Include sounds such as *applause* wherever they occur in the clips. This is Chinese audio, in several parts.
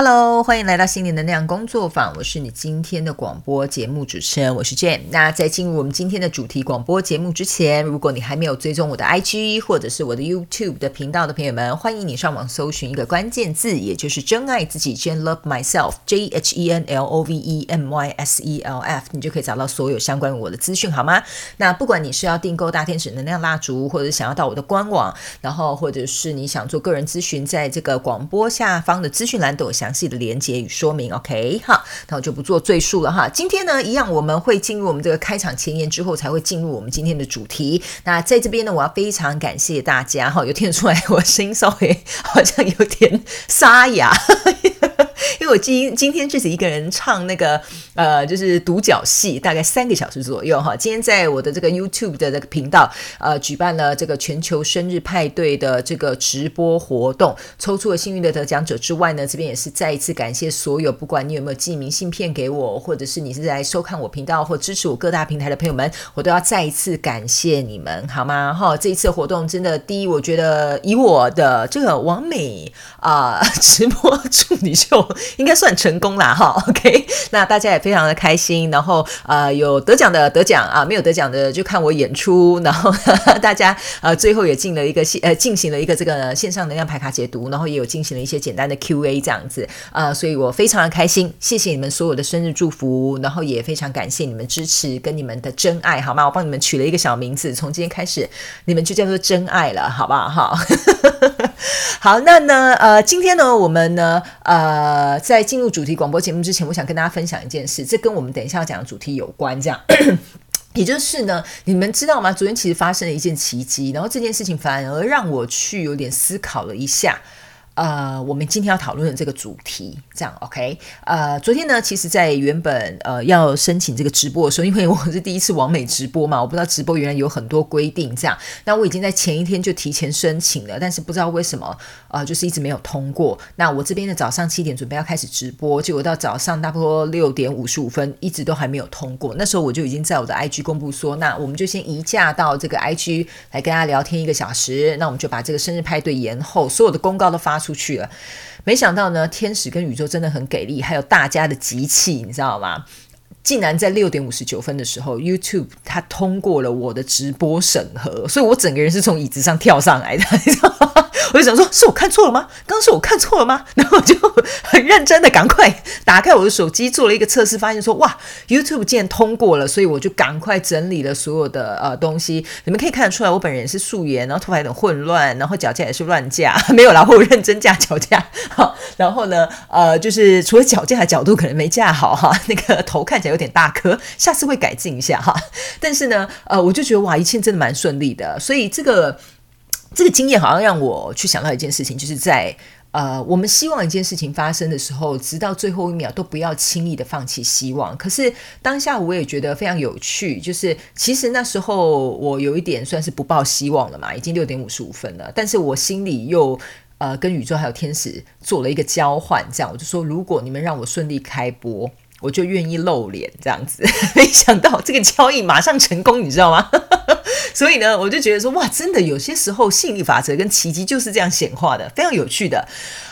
Hello，欢迎来到心灵能量工作坊，我是你今天的广播节目主持人，我是 Jane。那在进入我们今天的主题广播节目之前，如果你还没有追踪我的 IG 或者是我的 YouTube 的频道的朋友们，欢迎你上网搜寻一个关键字，也就是真爱自己，Jane Love Myself，J H E N L O V E M Y S E L F，你就可以找到所有相关于我的资讯，好吗？那不管你是要订购大天使能量蜡烛，或者想要到我的官网，然后或者是你想做个人咨询，在这个广播下方的资讯栏都有。详详细的连接与说明，OK 好，那我就不做赘述了哈。今天呢，一样我们会进入我们这个开场前言之后，才会进入我们今天的主题。那在这边呢，我要非常感谢大家哈，有听得出来我声音稍微 *laughs* 好像有点沙哑。*laughs* 因为我今今天自己一个人唱那个呃，就是独角戏，大概三个小时左右哈。今天在我的这个 YouTube 的这个频道呃，举办了这个全球生日派对的这个直播活动，抽出了幸运的得奖者之外呢，这边也是再一次感谢所有，不管你有没有寄明信片给我，或者是你是在收看我频道或支持我各大平台的朋友们，我都要再一次感谢你们，好吗？哈，这一次活动真的，第一，我觉得以我的这个完美啊 *laughs* 直播处理秀。应该算成功啦，哈，OK，那大家也非常的开心，然后呃有得奖的得奖啊，没有得奖的就看我演出，然后大家呃最后也进了一个线呃进行了一个这个线上能量牌卡解读，然后也有进行了一些简单的 Q&A 这样子啊，所以我非常的开心，谢谢你们所有的生日祝福，然后也非常感谢你们支持跟你们的真爱，好吗？我帮你们取了一个小名字，从今天开始你们就叫做真爱了，好不好？哈。*laughs* 好，那呢，呃，今天呢，我们呢，呃，在进入主题广播节目之前，我想跟大家分享一件事，这跟我们等一下要讲的主题有关，这样，*coughs* 也就是呢，你们知道吗？昨天其实发生了一件奇迹，然后这件事情反而让我去有点思考了一下。呃，我们今天要讨论的这个主题，这样 OK？呃，昨天呢，其实，在原本呃要申请这个直播的时候，因为我是第一次完美直播嘛，我不知道直播原来有很多规定，这样，那我已经在前一天就提前申请了，但是不知道为什么，呃，就是一直没有通过。那我这边的早上七点准备要开始直播，结果到早上差不多六点五十五分，一直都还没有通过。那时候我就已经在我的 IG 公布说，那我们就先移驾到这个 IG 来跟大家聊天一个小时，那我们就把这个生日派对延后，所有的公告都发出。出去了，没想到呢，天使跟宇宙真的很给力，还有大家的集气，你知道吗？竟然在六点五十九分的时候，YouTube 它通过了我的直播审核，所以我整个人是从椅子上跳上来的，你知道吗？我就想说，是我看错了吗？刚刚是我看错了吗？*laughs* 然后我就很认真的赶快打开我的手机做了一个测试，发现说，哇，YouTube 竟然通过了，所以我就赶快整理了所有的呃东西。你们可以看得出来，我本人是素颜，然后头发有点混乱，然后脚架也是乱架，*laughs* 没有然后我认真架脚架。*laughs* 好，然后呢，呃，就是除了脚架的角度可能没架好哈，那个头看起来有点大颗，下次会改进一下哈。但是呢，呃，我就觉得哇，一切真的蛮顺利的，所以这个。这个经验好像让我去想到一件事情，就是在呃，我们希望一件事情发生的时候，直到最后一秒都不要轻易的放弃希望。可是当下我也觉得非常有趣，就是其实那时候我有一点算是不抱希望了嘛，已经六点五十五分了，但是我心里又呃跟宇宙还有天使做了一个交换，这样我就说，如果你们让我顺利开播。我就愿意露脸这样子，*laughs* 没想到这个交易马上成功，你知道吗？*laughs* 所以呢，我就觉得说，哇，真的有些时候吸引力法则跟奇迹就是这样显化的，非常有趣的。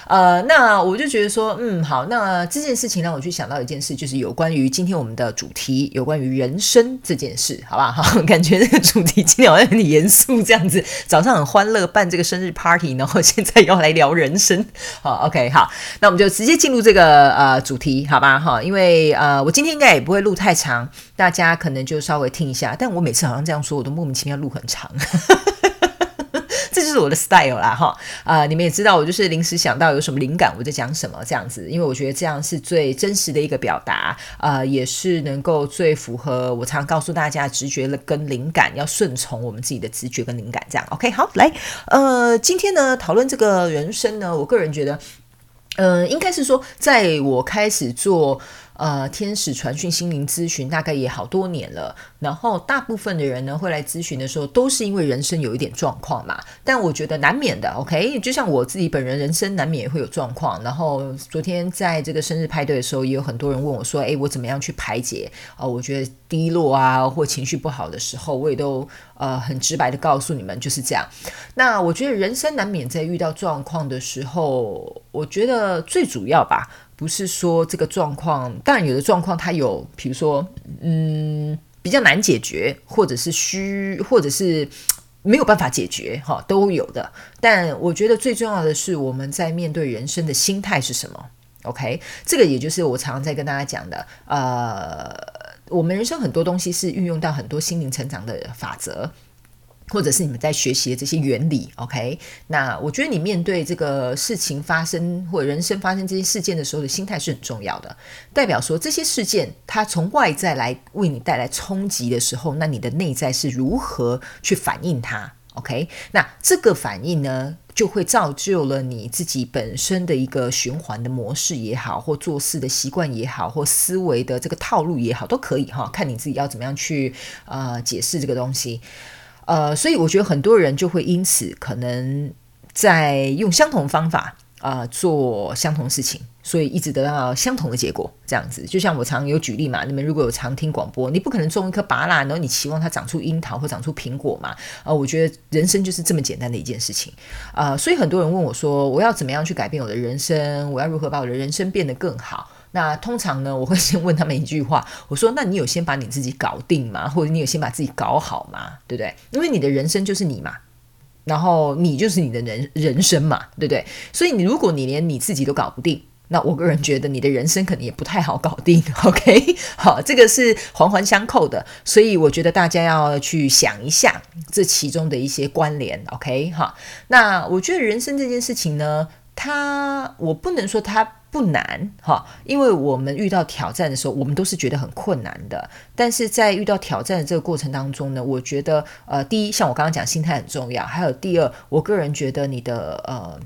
呃，那我就觉得说，嗯，好，那这件事情让我去想到一件事，就是有关于今天我们的主题，有关于人生这件事，好不好？*laughs* 感觉这个主题今天好像很严肃这样子，早上很欢乐办这个生日 party，然后现在要来聊人生，好，OK，好，那我们就直接进入这个呃主题，好吧？哈，因为呃，我今天应该也不会录太长，大家可能就稍微听一下，但我每次好像这样说，我都莫名其妙录很长。*laughs* 这就是我的 style 啦，哈啊！你们也知道，我就是临时想到有什么灵感，我就讲什么这样子，因为我觉得这样是最真实的一个表达，呃，也是能够最符合我常告诉大家直觉了跟灵感，要顺从我们自己的直觉跟灵感，这样 OK 好来，呃，今天呢讨论这个人生呢，我个人觉得，呃，应该是说，在我开始做。呃，天使传讯心灵咨询大概也好多年了。然后大部分的人呢，会来咨询的时候，都是因为人生有一点状况嘛。但我觉得难免的，OK。就像我自己本人，人生难免也会有状况。然后昨天在这个生日派对的时候，也有很多人问我说：“诶，我怎么样去排解啊？我觉得低落啊，或情绪不好的时候，我也都呃很直白的告诉你们，就是这样。那我觉得人生难免在遇到状况的时候，我觉得最主要吧。”不是说这个状况，当然有的状况它有，比如说，嗯，比较难解决，或者是虚，或者是没有办法解决，哈，都有的。但我觉得最重要的是，我们在面对人生的心态是什么？OK，这个也就是我常常在跟大家讲的，呃，我们人生很多东西是运用到很多心灵成长的法则。或者是你们在学习的这些原理，OK？那我觉得你面对这个事情发生或人生发生这些事件的时候的心态是很重要的。代表说这些事件它从外在来为你带来冲击的时候，那你的内在是如何去反应它？OK？那这个反应呢，就会造就了你自己本身的一个循环的模式也好，或做事的习惯也好，或思维的这个套路也好，都可以哈。看你自己要怎么样去呃解释这个东西。呃，所以我觉得很多人就会因此可能在用相同方法啊做相同事情，所以一直得到相同的结果。这样子，就像我常有举例嘛，你们如果有常听广播，你不可能种一颗芭拉，然后你期望它长出樱桃或长出苹果嘛？啊，我觉得人生就是这么简单的一件事情啊。所以很多人问我说，我要怎么样去改变我的人生？我要如何把我的人生变得更好？那通常呢，我会先问他们一句话，我说：“那你有先把你自己搞定吗？*laughs* 或者你有先把自己搞好吗？对不对？因为你的人生就是你嘛，然后你就是你的人人生嘛，对不对？所以你如果你连你自己都搞不定，那我个人觉得你的人生可能也不太好搞定。*laughs* OK，好，这个是环环相扣的，所以我觉得大家要去想一下这其中的一些关联。OK，哈，那我觉得人生这件事情呢，它我不能说它。不难哈，因为我们遇到挑战的时候，我们都是觉得很困难的。但是在遇到挑战的这个过程当中呢，我觉得呃，第一，像我刚刚讲，心态很重要；还有第二，我个人觉得你的呃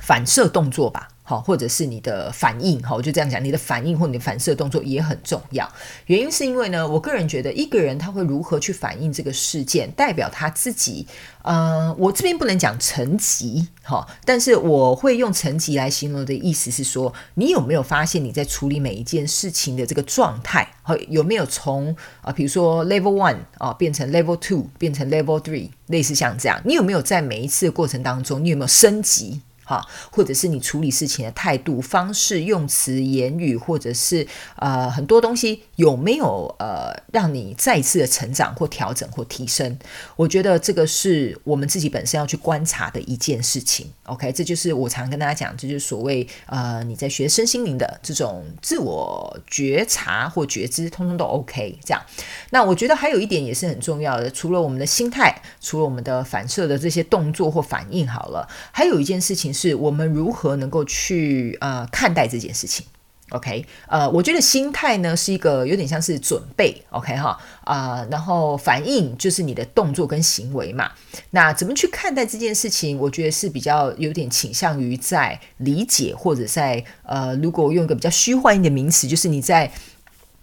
反射动作吧。好，或者是你的反应，好，我就这样讲，你的反应或你的反射动作也很重要。原因是因为呢，我个人觉得一个人他会如何去反应这个事件，代表他自己。呃，我这边不能讲层级，哈，但是我会用层级来形容的意思是说，你有没有发现你在处理每一件事情的这个状态，好有没有从啊，比如说 level one 啊变成 level two，变成 level three，类似像这样，你有没有在每一次的过程当中，你有没有升级？啊，或者是你处理事情的态度、方式、用词、言语，或者是呃很多东西有没有呃让你再一次的成长或调整或提升？我觉得这个是我们自己本身要去观察的一件事情。OK，这就是我常跟大家讲，这就是所谓呃你在学身心灵的这种自我觉察或觉知，通通都 OK。这样，那我觉得还有一点也是很重要的，除了我们的心态，除了我们的反射的这些动作或反应好了，还有一件事情是。是我们如何能够去呃看待这件事情？OK，呃，我觉得心态呢是一个有点像是准备，OK 哈啊，然后反应就是你的动作跟行为嘛。那怎么去看待这件事情？我觉得是比较有点倾向于在理解或者在呃，如果用一个比较虚幻一点名词，就是你在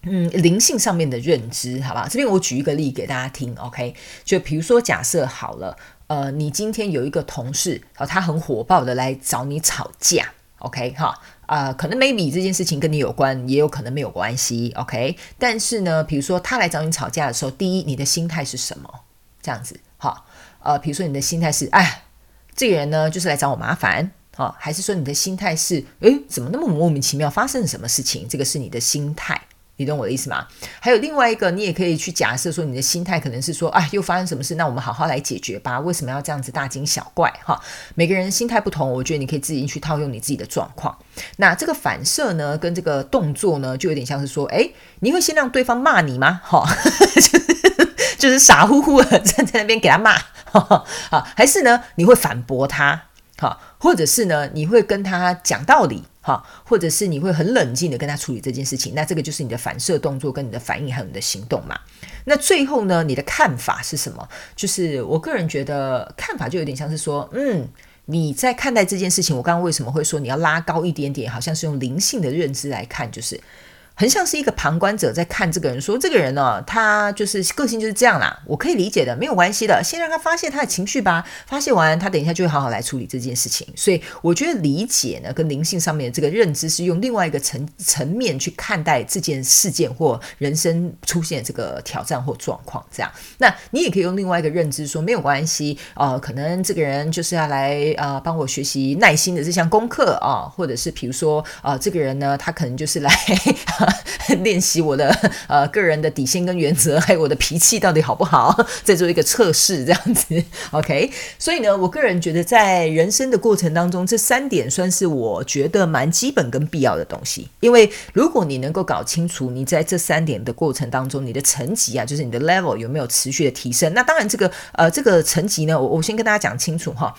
嗯灵性上面的认知，好吧？这边我举一个例给大家听，OK，就比如说假设好了。呃，你今天有一个同事，啊，他很火爆的来找你吵架，OK 哈，啊，可能 maybe 这件事情跟你有关，也有可能没有关系，OK。但是呢，比如说他来找你吵架的时候，第一，你的心态是什么？这样子，好，呃，比如说你的心态是，哎，这个人呢就是来找我麻烦，好，还是说你的心态是，诶，怎么那么莫名其妙，发生了什么事情？这个是你的心态。你懂我的意思吗？还有另外一个，你也可以去假设说，你的心态可能是说，啊，又发生什么事？那我们好好来解决吧。为什么要这样子大惊小怪？哈，每个人心态不同，我觉得你可以自己去套用你自己的状况。那这个反射呢，跟这个动作呢，就有点像是说，诶，你会先让对方骂你吗？哈，*laughs* 就是就是傻乎乎的站在那边给他骂，哈，还是呢，你会反驳他？哈，或者是呢，你会跟他讲道理？好，或者是你会很冷静的跟他处理这件事情，那这个就是你的反射动作跟你的反应还有你的行动嘛。那最后呢，你的看法是什么？就是我个人觉得看法就有点像是说，嗯，你在看待这件事情，我刚刚为什么会说你要拉高一点点，好像是用灵性的认知来看，就是很像是一个旁观者在看这个人，说这个人呢，他就是个性就是这样啦，我可以理解的，没有关系的，先让他发泄他的情绪吧，发泄完，他等一下就会好好来处理这件事情。所以我觉得理解呢，跟灵性上面的这个认知是用另外一个层层面去看待这件事件或人生出现这个挑战或状况。这样，那你也可以用另外一个认知说，没有关系，呃，可能这个人就是要来呃帮我学习耐心的这项功课啊，或者是比如说啊，这个人呢，他可能就是来。*laughs* 练习我的呃个人的底线跟原则，还有我的脾气到底好不好，再做一个测试这样子。OK，所以呢，我个人觉得在人生的过程当中，这三点算是我觉得蛮基本跟必要的东西。因为如果你能够搞清楚你在这三点的过程当中，你的层级啊，就是你的 level 有没有持续的提升，那当然这个呃这个层级呢，我我先跟大家讲清楚哈。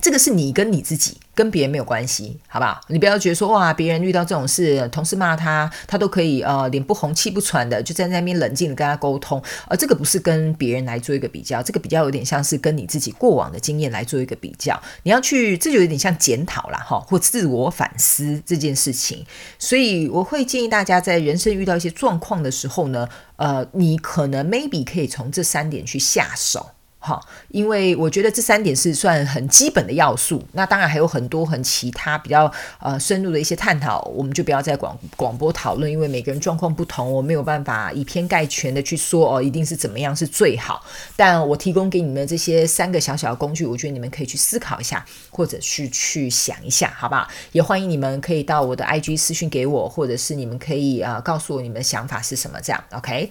这个是你跟你自己，跟别人没有关系，好不好？你不要觉得说哇，别人遇到这种事，同事骂他，他都可以呃脸不红气不喘的，就站在那边冷静的跟他沟通，而这个不是跟别人来做一个比较，这个比较有点像是跟你自己过往的经验来做一个比较，你要去，这就有点像检讨啦，哈，或自我反思这件事情。所以我会建议大家在人生遇到一些状况的时候呢，呃，你可能 maybe 可以从这三点去下手。好，因为我觉得这三点是算很基本的要素。那当然还有很多很其他比较呃深入的一些探讨，我们就不要在广广播讨论，因为每个人状况不同，我没有办法以偏概全的去说哦，一定是怎么样是最好。但我提供给你们这些三个小小的工具，我觉得你们可以去思考一下，或者是去想一下，好不好？也欢迎你们可以到我的 IG 私讯给我，或者是你们可以啊告诉我你们的想法是什么，这样 OK。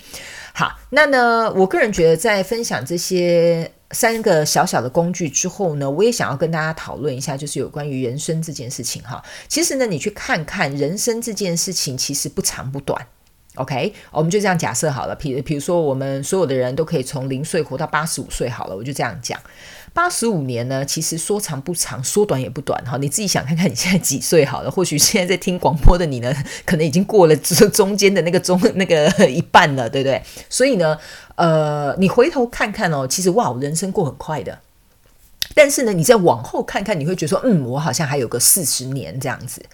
好，那呢，我个人觉得在分享这些三个小小的工具之后呢，我也想要跟大家讨论一下，就是有关于人生这件事情哈。其实呢，你去看看人生这件事情，其实不长不短。OK，我们就这样假设好了。比比如说，我们所有的人都可以从零岁活到八十五岁好了，我就这样讲。八十五年呢，其实说长不长，说短也不短哈。你自己想看看你现在几岁好了。或许现在在听广播的你呢，可能已经过了中间的那个中那个一半了，对不对？所以呢，呃，你回头看看哦，其实哇，人生过很快的。但是呢，你再往后看看，你会觉得说，嗯，我好像还有个四十年这样子。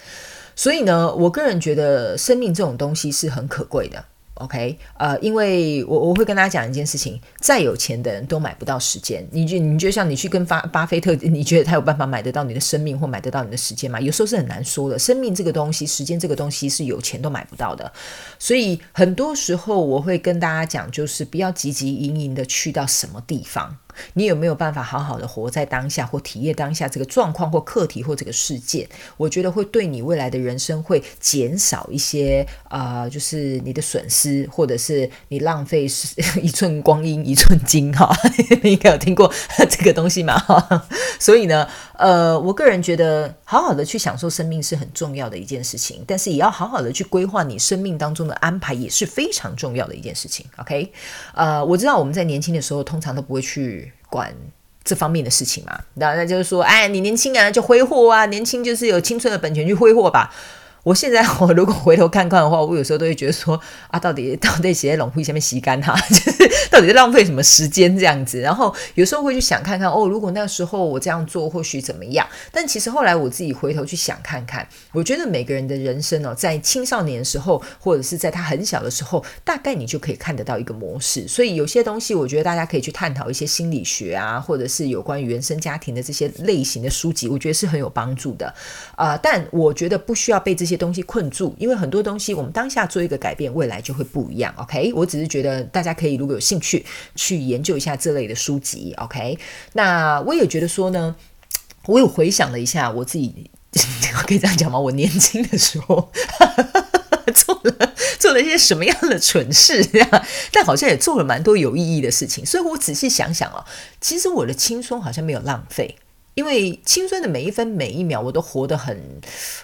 所以呢，我个人觉得生命这种东西是很可贵的。OK，呃，因为我我会跟大家讲一件事情，再有钱的人都买不到时间。你就你就像你去跟巴巴菲特，你觉得他有办法买得到你的生命或买得到你的时间吗？有时候是很难说的。生命这个东西，时间这个东西是有钱都买不到的。所以很多时候我会跟大家讲，就是不要急急营营的去到什么地方。你有没有办法好好的活在当下，或体验当下这个状况或课题或这个事件？我觉得会对你未来的人生会减少一些啊，就是你的损失，或者是你浪费 *laughs* 一寸光阴一寸金哈。*laughs* 你应该有听过这个东西嘛？*laughs* 所以呢，呃，我个人觉得好好的去享受生命是很重要的一件事情，但是也要好好的去规划你生命当中的安排也是非常重要的一件事情。OK，呃，我知道我们在年轻的时候通常都不会去。管这方面的事情嘛，那那就是说，哎，你年轻啊，就挥霍啊，年轻就是有青春的本钱去挥霍吧。我现在我如果回头看看的话，我有时候都会觉得说啊，到底到底写在冷库下面洗干哈，*laughs* 就是到底在浪费什么时间这样子。然后有时候会去想看看哦，如果那时候我这样做，或许怎么样？但其实后来我自己回头去想看看，我觉得每个人的人生哦，在青少年的时候，或者是在他很小的时候，大概你就可以看得到一个模式。所以有些东西，我觉得大家可以去探讨一些心理学啊，或者是有关于原生家庭的这些类型的书籍，我觉得是很有帮助的啊。但我觉得不需要被这些。东西困住，因为很多东西我们当下做一个改变，未来就会不一样。OK，我只是觉得大家可以如果有兴趣去去研究一下这类的书籍。OK，那我也觉得说呢，我有回想了一下我自己，*laughs* 可以这样讲吗？我年轻的时候 *laughs* 做了做了一些什么样的蠢事，这样，但好像也做了蛮多有意义的事情。所以我仔细想想哦，其实我的青春好像没有浪费。因为青春的每一分每一秒，我都活得很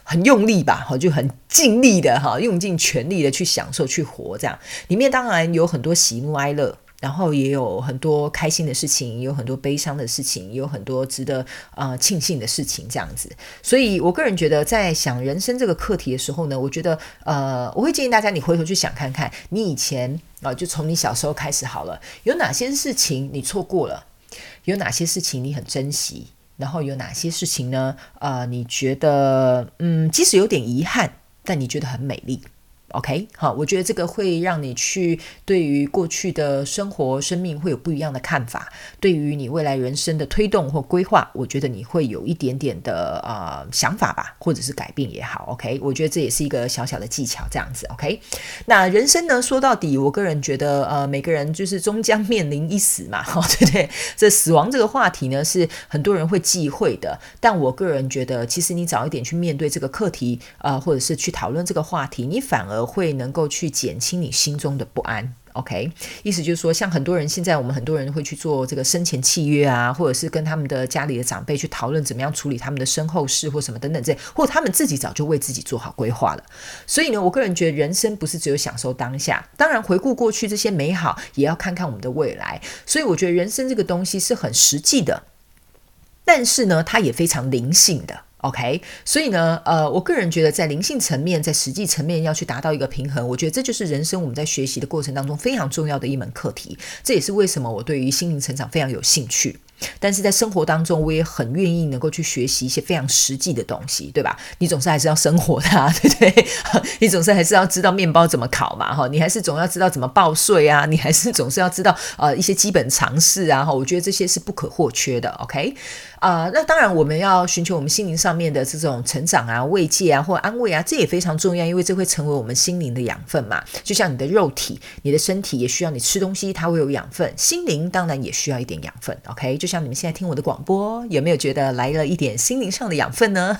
很用力吧，哈，就很尽力的哈，用尽全力的去享受去活，这样里面当然有很多喜怒哀乐，然后也有很多开心的事情，也有很多悲伤的事情，也有很多值得呃庆幸的事情，这样子。所以我个人觉得，在想人生这个课题的时候呢，我觉得呃，我会建议大家你回头去想看看，你以前啊，就从你小时候开始好了，有哪些事情你错过了，有哪些事情你很珍惜。然后有哪些事情呢？呃，你觉得，嗯，即使有点遗憾，但你觉得很美丽 OK，好，我觉得这个会让你去对于过去的生活、生命会有不一样的看法。对于你未来人生的推动或规划，我觉得你会有一点点的呃想法吧，或者是改变也好。OK，我觉得这也是一个小小的技巧，这样子。OK，那人生呢，说到底，我个人觉得呃，每个人就是终将面临一死嘛，哈，*laughs* 对不对？这死亡这个话题呢，是很多人会忌讳的，但我个人觉得，其实你早一点去面对这个课题，呃，或者是去讨论这个话题，你反而。会能够去减轻你心中的不安，OK？意思就是说，像很多人现在，我们很多人会去做这个生前契约啊，或者是跟他们的家里的长辈去讨论怎么样处理他们的身后事或什么等等这，或他们自己早就为自己做好规划了。所以呢，我个人觉得人生不是只有享受当下，当然回顾过去这些美好，也要看看我们的未来。所以我觉得人生这个东西是很实际的，但是呢，它也非常灵性的。OK，所以呢，呃，我个人觉得在灵性层面，在实际层面要去达到一个平衡，我觉得这就是人生我们在学习的过程当中非常重要的一门课题。这也是为什么我对于心灵成长非常有兴趣。但是在生活当中，我也很愿意能够去学习一些非常实际的东西，对吧？你总是还是要生活的，*laughs* 对不对？你总是还是要知道面包怎么烤嘛，哈，你还是总要知道怎么报税啊，你还是总是要知道呃一些基本常识啊，哈，我觉得这些是不可或缺的，OK？啊，那当然我们要寻求我们心灵上面的这种成长啊、慰藉啊或安慰啊，这也非常重要，因为这会成为我们心灵的养分嘛。就像你的肉体、你的身体也需要你吃东西，它会有养分，心灵当然也需要一点养分，OK？就像你们现在听我的广播，有没有觉得来了一点心灵上的养分呢？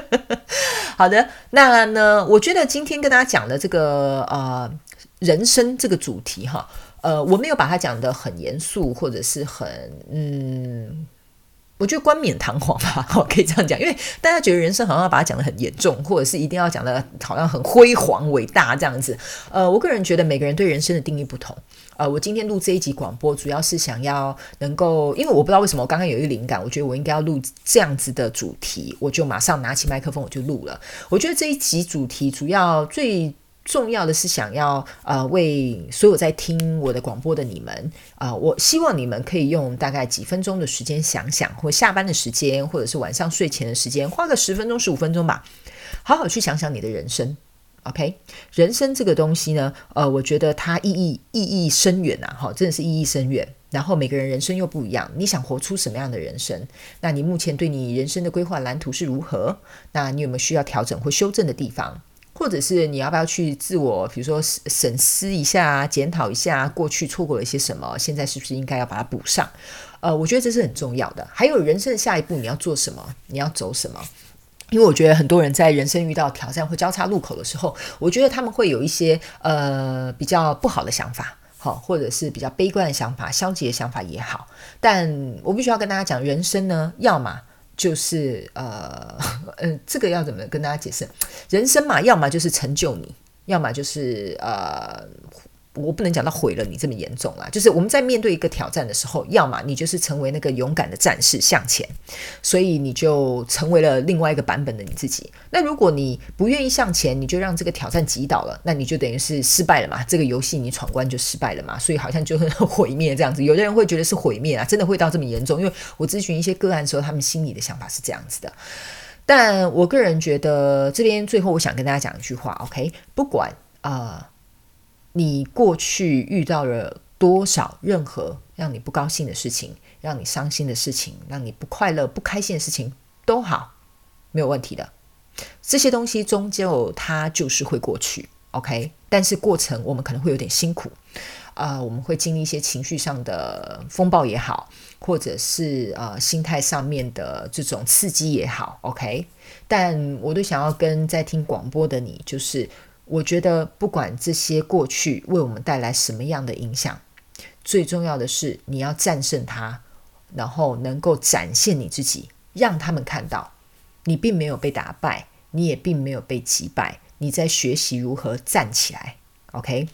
*laughs* 好的，那呢，我觉得今天跟大家讲的这个呃人生这个主题哈，呃，我没有把它讲的很严肃，或者是很嗯。我觉得冠冕堂皇吧，*laughs* 可以这样讲，因为大家觉得人生好像要把它讲得很严重，或者是一定要讲的好像很辉煌伟大这样子。呃，我个人觉得每个人对人生的定义不同。呃，我今天录这一集广播，主要是想要能够，因为我不知道为什么我刚刚有一个灵感，我觉得我应该要录这样子的主题，我就马上拿起麦克风我就录了。我觉得这一集主题主要最。重要的是想要呃为所有在听我的广播的你们啊，我希望你们可以用大概几分钟的时间想想，或下班的时间，或者是晚上睡前的时间，花个十分钟十五分钟吧，好好去想想你的人生。OK，人生这个东西呢，呃，我觉得它意义意义深远呐，哈，真的是意义深远。然后每个人人生又不一样，你想活出什么样的人生？那你目前对你人生的规划蓝图是如何？那你有没有需要调整或修正的地方？或者是你要不要去自我，比如说审思一下、检讨一下过去错过了一些什么，现在是不是应该要把它补上？呃，我觉得这是很重要的。还有人生的下一步你要做什么？你要走什么？因为我觉得很多人在人生遇到挑战或交叉路口的时候，我觉得他们会有一些呃比较不好的想法，好，或者是比较悲观的想法、消极的想法也好。但我必须要跟大家讲，人生呢，要么。就是呃，嗯，*laughs* 这个要怎么跟大家解释？人生嘛，要么就是成就你，要么就是呃。我不能讲到毁了你这么严重啦，就是我们在面对一个挑战的时候，要么你就是成为那个勇敢的战士向前，所以你就成为了另外一个版本的你自己。那如果你不愿意向前，你就让这个挑战击倒了，那你就等于是失败了嘛？这个游戏你闯关就失败了嘛？所以好像就是毁灭这样子。有的人会觉得是毁灭啊，真的会到这么严重？因为我咨询一些个案的时候，他们心里的想法是这样子的。但我个人觉得，这边最后我想跟大家讲一句话，OK？不管啊。你过去遇到了多少任何让你不高兴的事情，让你伤心的事情，让你不快乐、不开心的事情都好，没有问题的。这些东西终究它就是会过去，OK。但是过程我们可能会有点辛苦，啊，我们会经历一些情绪上的风暴也好，或者是呃心态上面的这种刺激也好，OK。但我都想要跟在听广播的你，就是。我觉得不管这些过去为我们带来什么样的影响，最重要的是你要战胜它，然后能够展现你自己，让他们看到你并没有被打败，你也并没有被击败，你在学习如何站起来。OK，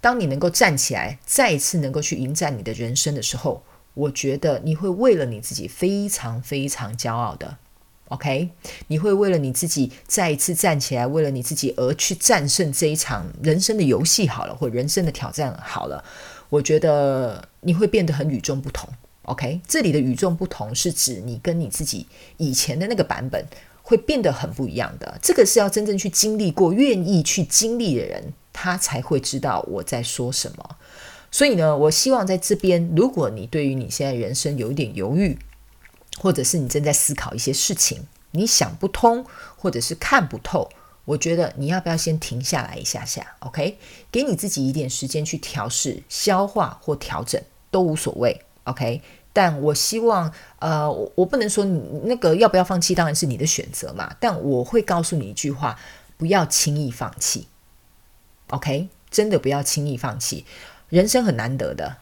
当你能够站起来，再一次能够去迎战你的人生的时候，我觉得你会为了你自己非常非常骄傲的。OK，你会为了你自己再一次站起来，为了你自己而去战胜这一场人生的游戏好了，或人生的挑战好了。我觉得你会变得很与众不同。OK，这里的与众不同是指你跟你自己以前的那个版本会变得很不一样的。这个是要真正去经历过、愿意去经历的人，他才会知道我在说什么。所以呢，我希望在这边，如果你对于你现在人生有一点犹豫，或者是你正在思考一些事情，你想不通，或者是看不透，我觉得你要不要先停下来一下下，OK？给你自己一点时间去调试、消化或调整都无所谓，OK？但我希望，呃，我我不能说你那个要不要放弃，当然是你的选择嘛。但我会告诉你一句话：不要轻易放弃，OK？真的不要轻易放弃。人生很难得的，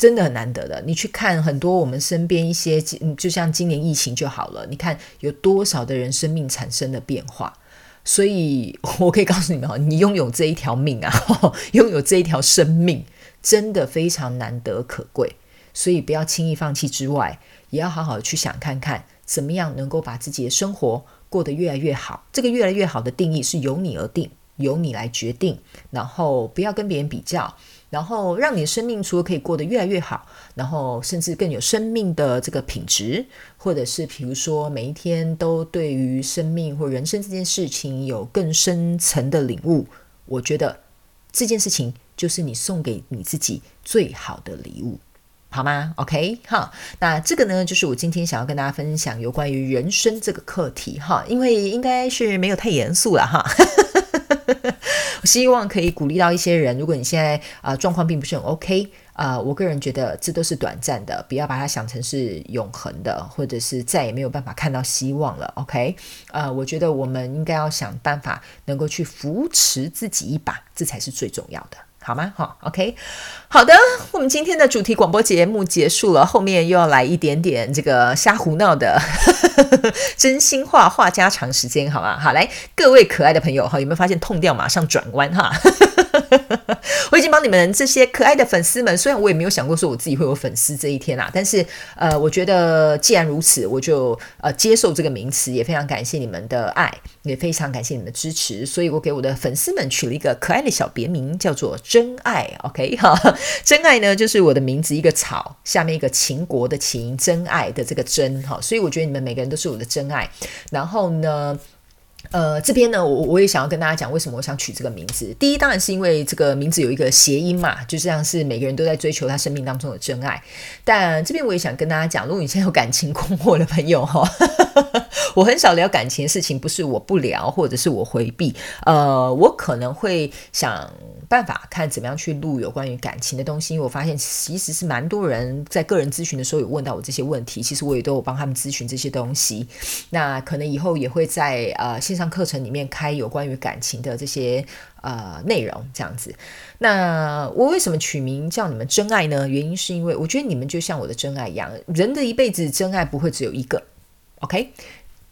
真的很难得的。你去看很多我们身边一些，就像今年疫情就好了。你看有多少的人生命产生了变化，所以我可以告诉你们哈，你拥有这一条命啊，拥有这一条生命，真的非常难得可贵。所以不要轻易放弃之外，也要好好去想看看，怎么样能够把自己的生活过得越来越好。这个越来越好的定义是由你而定，由你来决定。然后不要跟别人比较。然后让你的生命除了可以过得越来越好，然后甚至更有生命的这个品质，或者是比如说每一天都对于生命或人生这件事情有更深层的领悟，我觉得这件事情就是你送给你自己最好的礼物，好吗？OK，哈，那这个呢，就是我今天想要跟大家分享有关于人生这个课题哈，因为应该是没有太严肃了哈。*laughs* 希望可以鼓励到一些人。如果你现在啊状况并不是很 OK 啊，我个人觉得这都是短暂的，不要把它想成是永恒的，或者是再也没有办法看到希望了。OK，呃，我觉得我们应该要想办法能够去扶持自己一把，这才是最重要的。好吗？好，OK，好的，我们今天的主题广播节目结束了，后面又要来一点点这个瞎胡闹的 *laughs* 真心话话家常时间，好吗？好，来各位可爱的朋友，哈，有没有发现痛掉马上转弯哈？*laughs* 我已经帮你们这些可爱的粉丝们，虽然我也没有想过说我自己会有粉丝这一天啦，但是呃，我觉得既然如此，我就呃接受这个名词，也非常感谢你们的爱，也非常感谢你们的支持，所以我给我的粉丝们取了一个可爱的小别名，叫做真爱。OK 哈，真爱呢就是我的名字一个草下面一个秦国的秦，真爱的这个真哈，所以我觉得你们每个人都是我的真爱。然后呢？呃，这边呢，我我也想要跟大家讲，为什么我想取这个名字。第一，当然是因为这个名字有一个谐音嘛，就像是每个人都在追求他生命当中的真爱。但这边我也想跟大家讲，如果你现在有感情困惑的朋友哈，*laughs* 我很少聊感情的事情，不是我不聊，或者是我回避。呃，我可能会想。办法看怎么样去录有关于感情的东西，因为我发现其实是蛮多人在个人咨询的时候有问到我这些问题，其实我也都有帮他们咨询这些东西。那可能以后也会在呃线上课程里面开有关于感情的这些呃内容，这样子。那我为什么取名叫你们真爱呢？原因是因为我觉得你们就像我的真爱一样，人的一辈子真爱不会只有一个。OK，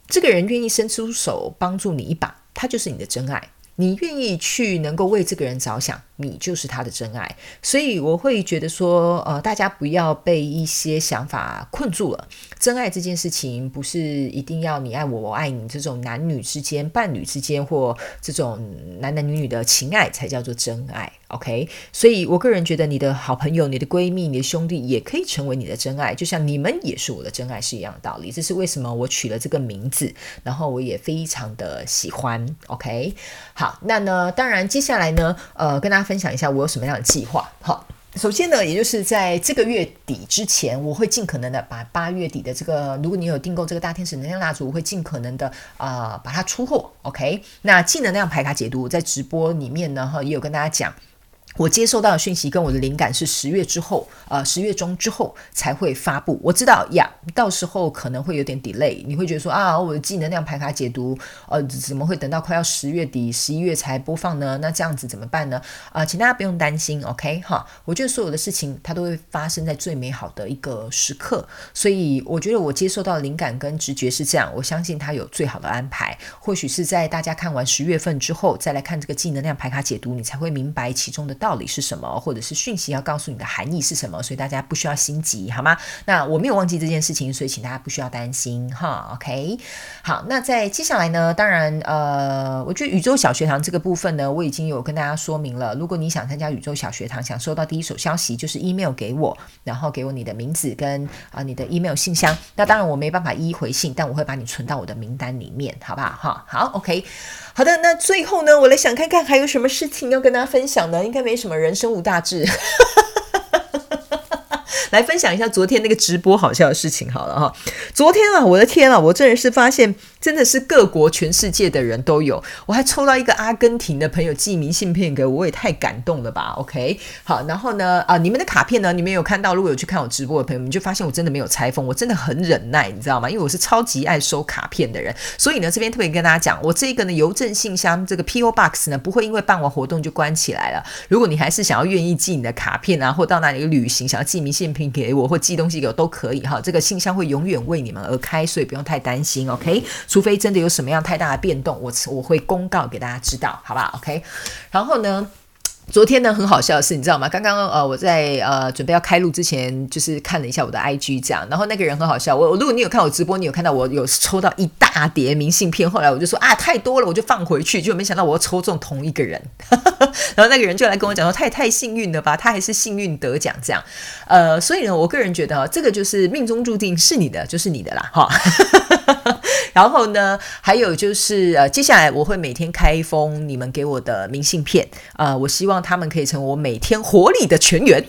这个人愿意伸出手帮助你一把，他就是你的真爱。你愿意去能够为这个人着想，你就是他的真爱。所以我会觉得说，呃，大家不要被一些想法困住了。真爱这件事情，不是一定要你爱我，我爱你这种男女之间、伴侣之间或这种男男女女的情爱才叫做真爱。OK，所以我个人觉得，你的好朋友、你的闺蜜、你的兄弟也可以成为你的真爱，就像你们也是我的真爱是一样的道理。这是为什么我取了这个名字，然后我也非常的喜欢。OK，好，那呢，当然接下来呢，呃，跟大家分享一下我有什么样的计划。好，首先呢，也就是在这个月底之前，我会尽可能的把八月底的这个，如果你有订购这个大天使能量蜡烛，我会尽可能的啊把它出货。OK，那技能量排卡解读在直播里面呢，哈，也有跟大家讲。我接受到的讯息跟我的灵感是十月之后，呃，十月中之后才会发布。我知道呀，到时候可能会有点 delay。你会觉得说啊，我的技能量牌卡解读，呃，怎么会等到快要十月底、十一月才播放呢？那这样子怎么办呢？啊，请大家不用担心，OK 哈。我觉得所有的事情它都会发生在最美好的一个时刻，所以我觉得我接受到灵感跟直觉是这样。我相信它有最好的安排。或许是在大家看完十月份之后再来看这个技能量牌卡解读，你才会明白其中的道。道理是什么，或者是讯息要告诉你的含义是什么，所以大家不需要心急，好吗？那我没有忘记这件事情，所以请大家不需要担心哈。OK，好，那在接下来呢，当然呃，我觉得宇宙小学堂这个部分呢，我已经有跟大家说明了。如果你想参加宇宙小学堂，想收到第一手消息，就是 email 给我，然后给我你的名字跟啊你的 email 信箱。那当然我没办法一一回信，但我会把你存到我的名单里面，好不好？哈，好，OK。好的，那最后呢，我来想看看还有什么事情要跟大家分享的？应该没什么，人生无大志。*laughs* 来分享一下昨天那个直播好笑的事情好了哈。昨天啊，我的天啊，我真的是发现真的是各国全世界的人都有。我还抽到一个阿根廷的朋友寄明信片给我，我也太感动了吧。OK，好，然后呢，啊，你们的卡片呢，你们有看到？如果有去看我直播的朋友们，就发现我真的没有拆封，我真的很忍耐，你知道吗？因为我是超级爱收卡片的人，所以呢，这边特别跟大家讲，我这个呢邮政信箱这个 PO Box 呢，不会因为办完活动就关起来了。如果你还是想要愿意寄你的卡片啊，或到哪里旅行想要寄明信片给我，或寄东西给我都可以哈，这个信箱会永远为你们而开，所以不用太担心，OK？除非真的有什么样太大的变动，我我会公告给大家知道，好不好？OK？然后呢？昨天呢，很好笑的是，你知道吗？刚刚呃，我在呃准备要开录之前，就是看了一下我的 IG 这样，然后那个人很好笑。我如果你有看我直播，你有看到我有抽到一大叠明信片，后来我就说啊，太多了，我就放回去，就没想到我要抽中同一个人。*laughs* 然后那个人就来跟我讲说，他也太幸运了吧，他还是幸运得奖这样。呃，所以呢，我个人觉得这个就是命中注定是你的，就是你的啦，哈。*laughs* 然后呢，还有就是呃，接下来我会每天开一封你们给我的明信片呃，我希望他们可以成为我每天活力的全员。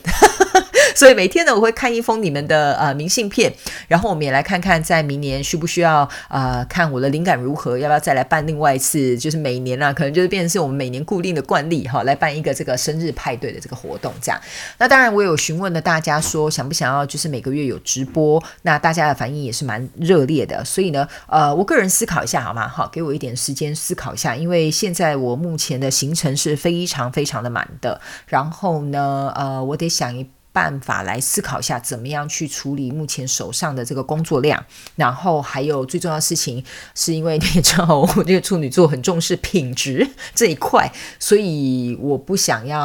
*laughs* 所以每天呢，我会看一封你们的呃明信片，然后我们也来看看在明年需不需要呃看我的灵感如何，要不要再来办另外一次，就是每年啊，可能就是变成是我们每年固定的惯例哈，来办一个这个生日派对的这个活动这样。那当然我有询问了大家说想不想要就是每个月有直播，那大家的反应也是蛮热烈的。所以呢，呃，我个人思考一下好吗？好，给我一点时间思考一下，因为现在我目前的行程是非常非常的满的，然后呢，呃，我得想一。办法来思考一下，怎么样去处理目前手上的这个工作量，然后还有最重要的事情，是因为你也知道，我这个处女座很重视品质这一块，所以我不想要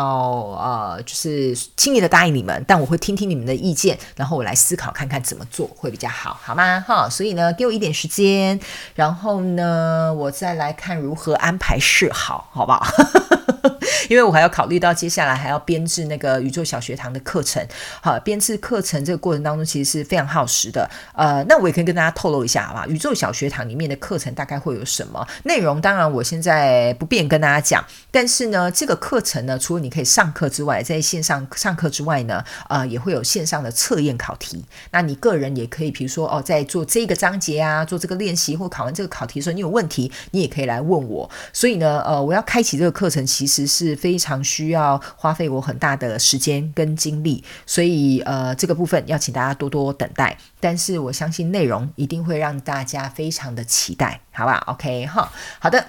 呃，就是轻易的答应你们，但我会听听你们的意见，然后我来思考看看怎么做会比较好，好吗？哈，所以呢，给我一点时间，然后呢，我再来看如何安排事好，好不好？*laughs* 因为我还要考虑到接下来还要编制那个宇宙小学堂的课程，好，编制课程这个过程当中其实是非常耗时的。呃，那我也可以跟大家透露一下，好吧？宇宙小学堂里面的课程大概会有什么内容？当然我现在不便跟大家讲，但是呢，这个课程呢，除了你可以上课之外，在线上上课之外呢，呃，也会有线上的测验考题。那你个人也可以，比如说哦，在做这个章节啊，做这个练习或考完这个考题的时候，你有问题，你也可以来问我。所以呢，呃，我要开启这个课程，其实是。是非常需要花费我很大的时间跟精力，所以呃，这个部分要请大家多多等待。但是我相信内容一定会让大家非常的期待，好吧？OK 哈，好的，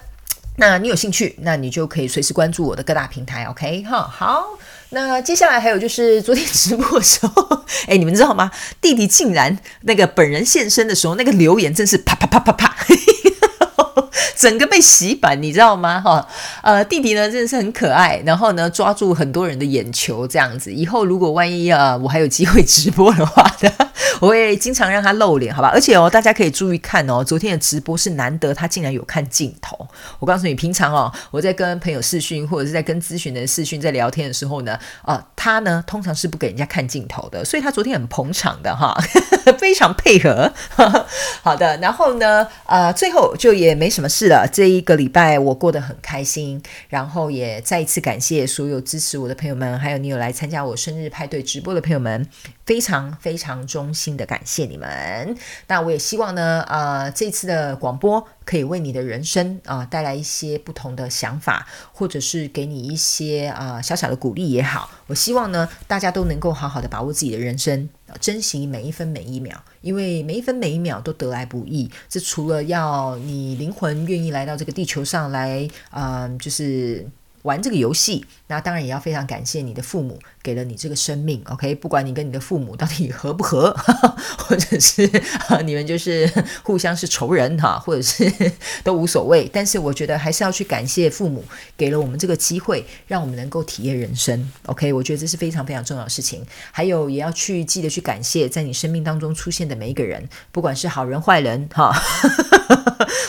那你有兴趣，那你就可以随时关注我的各大平台，OK 哈。好，那接下来还有就是昨天直播的时候，哎，你们知道吗？弟弟竟然那个本人现身的时候，那个留言真是啪啪啪啪啪。*laughs* *laughs* 整个被洗版，你知道吗？哈，呃，弟弟呢真的是很可爱，然后呢抓住很多人的眼球，这样子。以后如果万一啊，我还有机会直播的话呢，*laughs* 我会经常让他露脸，好吧？而且哦，大家可以注意看哦，昨天的直播是难得他竟然有看镜头。我告诉你，平常哦，我在跟朋友视讯或者是在跟咨询的视讯在聊天的时候呢，啊，他呢通常是不给人家看镜头的，所以他昨天很捧场的哈，*laughs* 非常配合。*laughs* 好的，然后呢，呃，最后就也没什么事。了，这一个礼拜我过得很开心，然后也再一次感谢所有支持我的朋友们，还有你有来参加我生日派对直播的朋友们，非常非常衷心的感谢你们。那我也希望呢，呃，这次的广播可以为你的人生啊带来一些不同的想法，或者是给你一些啊小小的鼓励也好。我希望呢，大家都能够好好的把握自己的人生。珍惜每一分每一秒，因为每一分每一秒都得来不易。这除了要你灵魂愿意来到这个地球上来，嗯，就是。玩这个游戏。那当然也要非常感谢你的父母给了你这个生命，OK？不管你跟你的父母到底合不合，*laughs* 或者是 *laughs* 你们就是 *laughs* 互相是仇人哈，或者是都无所谓。但是我觉得还是要去感谢父母给了我们这个机会，让我们能够体验人生，OK？我觉得这是非常非常重要的事情。还有也要去记得去感谢在你生命当中出现的每一个人，不管是好人坏人哈，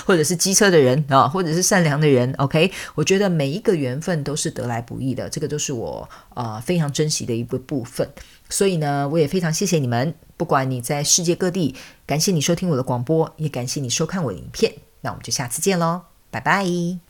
或者是机车的人啊，或者是善良的人，OK？我觉得每一个缘分都是得来不易。的这个都是我啊非常珍惜的一个部分，所以呢，我也非常谢谢你们，不管你在世界各地，感谢你收听我的广播，也感谢你收看我的影片，那我们就下次见喽，拜拜。